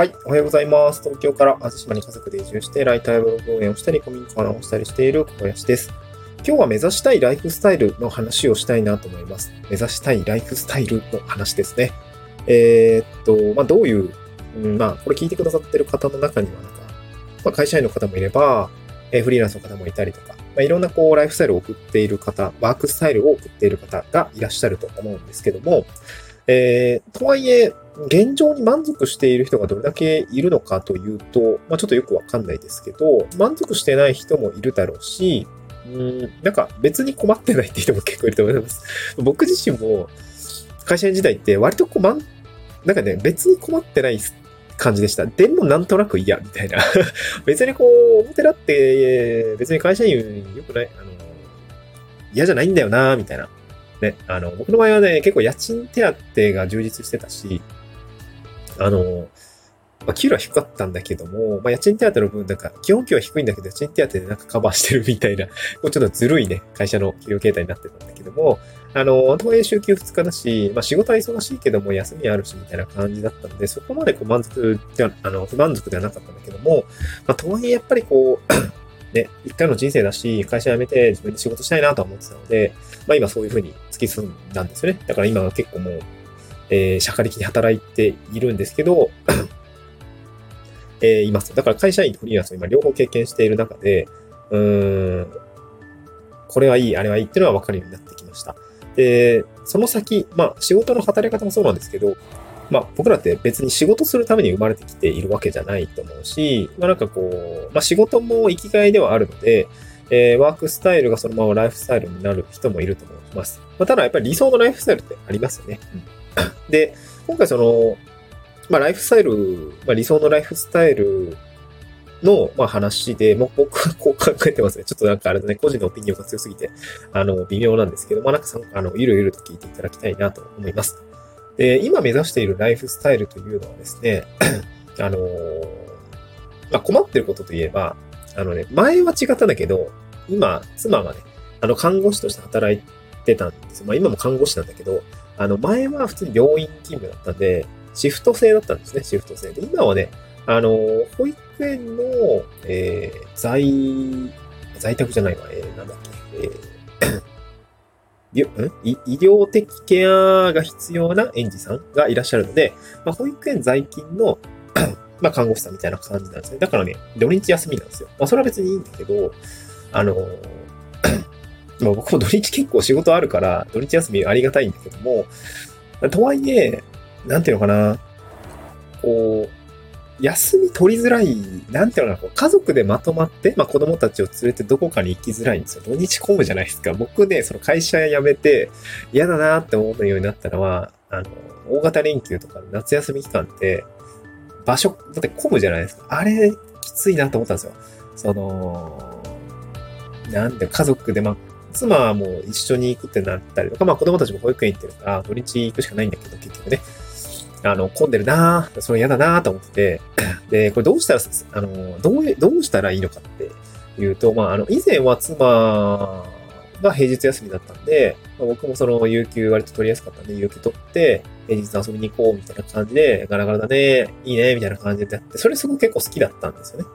はい。おはようございます。東京から淡路島に家族で移住して、ライターブログ運営をしたり、古民家をしたりしている小林です。今日は目指したいライフスタイルの話をしたいなと思います。目指したいライフスタイルの話ですね。えー、っと、まあ、どういう、うん、まあ、これ聞いてくださってる方の中には、なんか、まあ、会社員の方もいれば、えフリーランスの方もいたりとか、まあ、いろんなこう、ライフスタイルを送っている方、ワークスタイルを送っている方がいらっしゃると思うんですけども、えー、とはいえ、現状に満足している人がどれだけいるのかというと、まあ、ちょっとよくわかんないですけど、満足してない人もいるだろうし、うん、なんか別に困ってないって人も結構いると思います。僕自身も会社員時代って割とこまなんかね、別に困ってない感じでした。でもなんとなく嫌みたいな。別にこう、表だって、別に会社員良くない、あの、嫌じゃないんだよな、みたいな。ね、あの、僕の場合はね、結構家賃手当が充実してたし、あの、まあ、給料は低かったんだけども、まあ、家賃手当の分、なんか、基本給は低いんだけど、家賃手当でなんかカバーしてるみたいな、ちょっとずるいね、会社の給料形態になってたんだけども、あの、とはいえ週休2日だし、まあ、仕事は忙しいけども、休みあるし、みたいな感じだったので、そこまでこう満足では、あの、不満足ではなかったんだけども、まあ、とはいえやっぱりこう、ね、一回の人生だし、会社辞めて自分で仕事したいなとは思ってたので、まあ今そういうふうに突き進んだんですよね。だから今は結構もう、えー、社会的に働いているんですけど、えー、います。だから会社員とフリーランスを今両方経験している中で、うーん、これはいい、あれはいいっていうのは分かるようになってきました。で、その先、まあ仕事の働き方もそうなんですけど、まあ僕らって別に仕事するために生まれてきているわけじゃないと思うし、まあなんかこう、まあ仕事も生きがいではあるので、えー、ワークスタイルがそのままライフスタイルになる人もいると思います。まあ、ただやっぱり理想のライフスタイルってありますよね。うん、で、今回その、まあライフスタイル、まあ理想のライフスタイルの、まあ、話で、もう 僕はこう考えてますね。ちょっとなんかあれだね、個人のオピニオンが強すぎて、あの、微妙なんですけど、まあ、なんか、あの、ゆるゆると聞いていただきたいなと思います。で、今目指しているライフスタイルというのはですね、あのまあ、困ってることといえば、あのね、前は違ったんだけど、今、妻がね、あの、看護師として働いてたんですよまあ、今も看護師なんだけど、あの、前は普通に病院勤務だったんで、シフト制だったんですね、シフト制で。今はね、あの、保育園の、えー、在、在宅じゃないわ、えー、なんだっけ、えー 医療的ケアが必要な園児さんがいらっしゃるので、まあ、保育園在勤の まあ、看護師さんみたいな感じなんですね。だからね、土日休みなんですよ。まあ、それは別にいいんだけど、あのまあ、僕も土日結構仕事あるから、土日休みありがたいんだけども、とはいえ、なんていうのかな、こう、休み取りづらい、なんていうのかな、家族でまとまって、まあ子供たちを連れてどこかに行きづらいんですよ。土日混むじゃないですか。僕ね、その会社辞めて嫌だなって思うようになったのは、あの、大型連休とか夏休み期間って、場所、だって混むじゃないですか。あれ、きついなと思ったんですよ。その、なんで、家族で、ま、妻も一緒に行くってなったりとか、まあ子供たちも保育園行ってるから、土日行くしかないんだけど、結局ね。あの、混んでるなぁ、それ嫌だなぁと思ってて、で、これどうしたら、あの、どう、どうしたらいいのかっていうと、まあ、あの、以前は妻が平日休みだったんで、まあ、僕もその、有給割と取りやすかったんで、有給取って、平日遊びに行こうみたいな感じで、ガラガラだね、いいね、みたいな感じでやって、それすごく結構好きだったんですよね。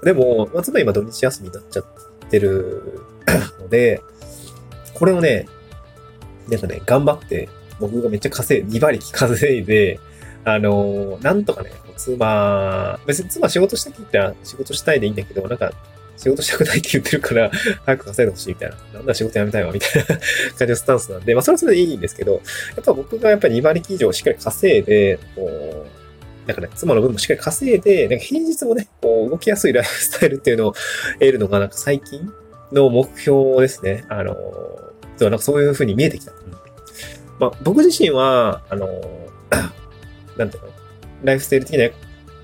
うん、でも、まあ、妻今土日休みになっちゃってるので、これをね、なんかね、頑張って僕がめっちゃ稼い、2馬力稼いで、あのー、なんとかね、妻、別に妻仕事したきったら仕事したいでいいんだけど、なんか、仕事したくないって言ってるから、早く稼いでほしいみたいな。なんだ仕事辞めたいわ、みたいな 感じのスタンスなんで、まあそれはそれでいいんですけど、やっぱ僕がやっぱり2馬力以上しっかり稼いで、こう、なんかね、妻の分もしっかり稼いで、なんか平日もね、こう動きやすいライフスタイルっていうのを得るのがなんか最近の目標ですね。あの、そう、なんかそういう風に見えてきた。まあ、僕自身は、あの、なんていうの、ライフスタイル的には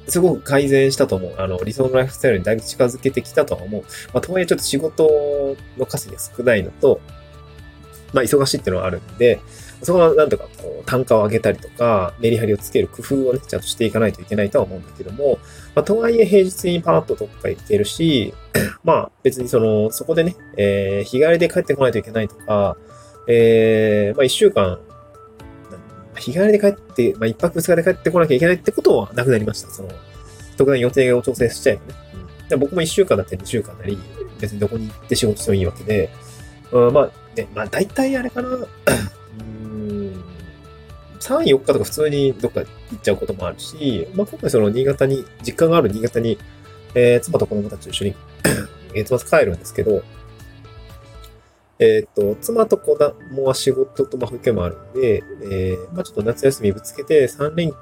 すごく改善したと思う。あの、理想のライフスタイルにだいぶ近づけてきたとは思う。まあ、とはいえちょっと仕事の稼ぎが少ないのと、まあ、忙しいっていうのはあるんで、そこはなんとかこう単価を上げたりとか、メリハリをつける工夫をね、ちゃんとしていかないといけないとは思うんだけども、まあ、とはいえ平日にパーッとどっか行けるし、まあ別にその、そこでね、えー、日帰りで帰ってこないといけないとか、えー、まあ一週間、日帰りで帰って、まあ、一泊二日で帰ってこなきゃいけないってことはなくなりました。その、特段予定を調整しちゃえばね。うん、僕も一週間だったり二週間なり、別にどこに行って仕事してもいいわけで、うん、まあ、ね、まあ大体あれかな。3、4日とか普通にどっか行っちゃうこともあるし、まあ今回その新潟に、実家がある新潟に、えー、妻と子供たちと一緒に 月末帰るんですけど、えっ、と、妻と子供は仕事とまあ保育もあるんで、えー、まあちょっと夏休みぶつけて3連、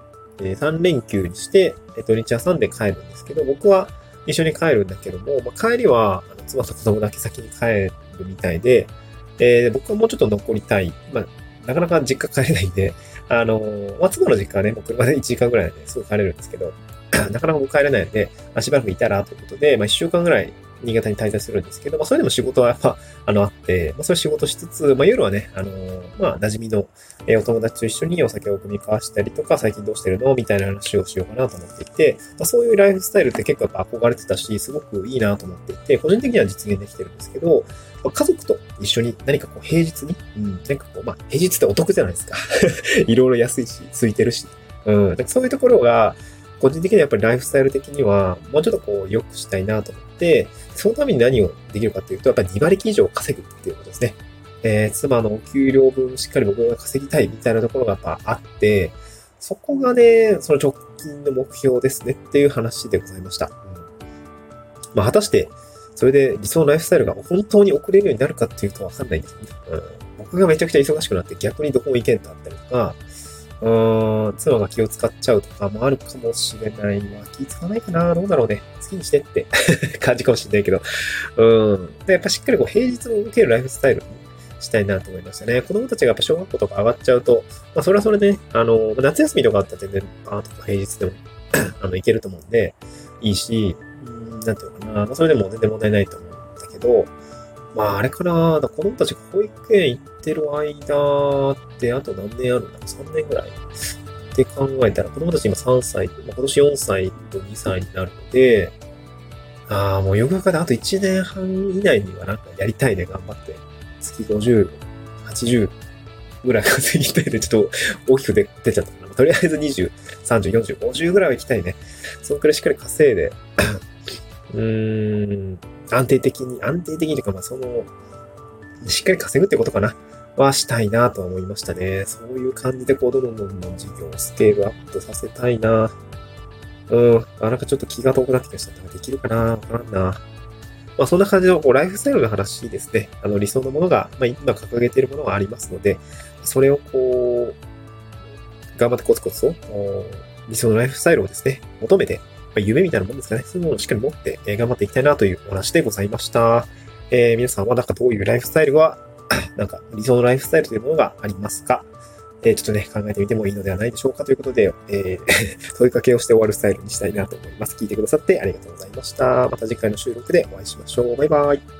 えー、3連休にして、えー、土日挟んで帰るんですけど、僕は一緒に帰るんだけども、まあ、帰りは、あの妻と子供だけ先に帰るみたいで、えー、僕はもうちょっと残りたい。まあ、なかなか実家帰れないんで、あのー、まあ、妻の実家はね、もう車で1時間ぐらいですぐ帰れるんですけど、なかなか帰れないので、まあ、しばらくいたらということで、まあ、1週間ぐらい新潟に滞在するんですけど、まあ、それでも仕事はやっぱ、あの、あって、まあ、それ仕事しつつ、まあ、夜はね、あのまあ、馴染みの、えお友達と一緒にお酒を組み交わしたりとか、最近どうしてるの？みたいな話をしようかなと思っていて、まあ、そういうライフスタイルって結構やっぱ憧れてたし、すごくいいなと思っていて、個人的には実現できてるんですけど、まあ、家族と一緒に何かこう平日に、うん、なんかこう、まあ、平日ってお得じゃないですか。いろいろ安いし、空いてるし。うん、そういうところが、個人的にはやっぱりライフスタイル的には、もうちょっとこう、良くしたいなと思って、そのために何をできるかっていうと、やっぱり2割以上稼ぐっていうことですね。えー、妻のお給料分しっかり僕が稼ぎたいみたいなところがやっぱあって、そこがね、その直近の目標ですねっていう話でございました。うん、まあ、果たして、それで理想のライフスタイルが本当に送れるようになるかっていうとわかんないんですよね。うん、僕がめちゃくちゃ忙しくなって逆にどこも行けんとあったりとか、うん、妻が気を使っちゃうとかもあるかもしれないわ。気使わないかなどうだろうね。好きにしてって 感じかもしれないけど。うん。で、やっぱしっかりこう平日を受けるライフスタイルにしたいなと思いましたね。子供たちがやっぱ小学校とか上がっちゃうと、まあそれはそれでね、あの、夏休みとかあったら全然パーとか平日でも あの、いけると思うんで、いいし、うん、なんていうのかな。まあそれでも全然問題ないと思うんだけど、まあ、あれかな、子供たちが保育園行ってる間ってあと何年あるんだろう ?3 年ぐらいって考えたら、子供たち今3歳、まあ、今年4歳と2歳になるので、ああ、もうよくわかであと1年半以内にはなんかやりたいね、頑張って。月50、80ぐらい稼ぎたいで、ちょっと大きく出出ちゃったかな。とりあえず20、30、40、50ぐらいは行きたいね。そのくらいしっかり稼いで、うーん、安定的に、安定的にというか、まあ、その、しっかり稼ぐってことかな。はしたいなと思いましたね。そういう感じで、こう、どんどんどんどん事業をスケールアップさせたいな。うん。あ、なんかちょっと気が遠くなってきました。できるかな？わからんな。まあ、そんな感じの、こう、ライフスタイルの話ですね。あの、理想のものが、まあ、今掲げているものがありますので、それをこう、頑張ってコツコツと、理想のライフスタイルをですね、求めて、あ、夢みたいなもんですかね。そういうものをしっかり持って、え、頑張っていきたいなというお話でございました。えー、皆さんはなんかどういうライフスタイルは、なんか理想のライフスタイルというものがありますか？えー、ちょっとね、考えてみてもいいのではないでしょうかということで、えー、問いかけをして終わるスタイルにしたいなと思います。聞いてくださってありがとうございました。また次回の収録でお会いしましょう。バイバイ。